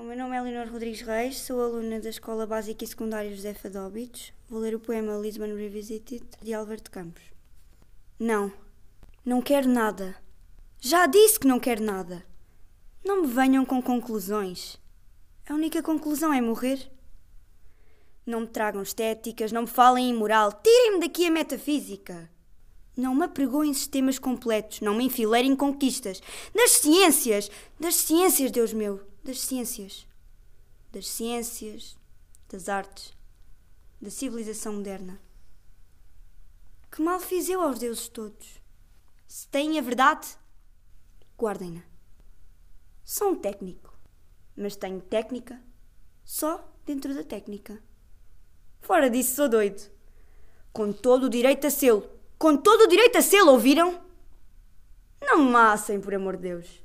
o meu nome é Leonor Rodrigues Reis, sou aluna da Escola Básica e Secundária José Fadóbitos. Vou ler o poema Lisbon Revisited de de Campos. Não, não quero nada. Já disse que não quero nada. Não me venham com conclusões. A única conclusão é morrer. Não me tragam estéticas, não me falem em moral, tirem-me daqui a metafísica. Não me apregoem sistemas completos, não me enfileirem conquistas. Das ciências, das ciências, Deus meu, das ciências. Das ciências, das artes, da civilização moderna. Que mal fiz eu aos deuses todos? Se têm a verdade, guardem-na. Sou um técnico, mas tenho técnica só dentro da técnica. Fora disso, sou doido. Com todo o direito a sê-lo. Com todo o direito a sê-lo, ouviram? Não me massem, por amor de Deus.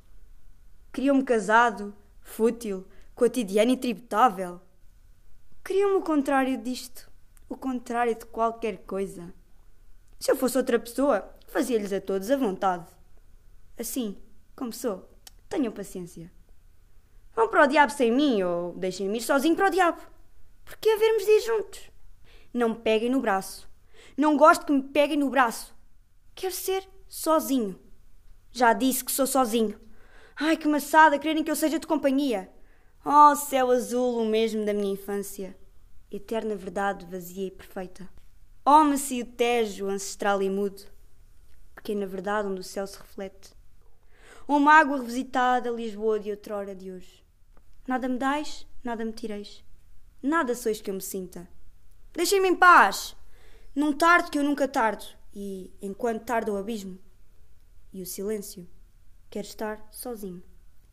Queriam-me casado, fútil, cotidiano e tributável. Queriam-me o contrário disto. O contrário de qualquer coisa. Se eu fosse outra pessoa, fazia-lhes a todos a vontade. Assim, como sou, tenham paciência. Vão para o diabo sem mim ou deixem-me ir sozinho para o diabo. Porque havermos de ir juntos. Não me peguem no braço. Não gosto que me peguem no braço. Quero ser sozinho. Já disse que sou sozinho. Ai, que maçada quererem que eu seja de companhia. Oh, céu azul, o mesmo da minha infância. Eterna verdade vazia e perfeita. Oh, macio tejo, ancestral e mudo. Porque é na verdade onde o céu se reflete. Uma água revisitada, Lisboa de outrora de hoje. Nada me dais, nada me tireis. Nada sois que eu me sinta. Deixem-me em paz! Não tardo que eu nunca tardo, e enquanto tarda o abismo e o silêncio, quero estar sozinho.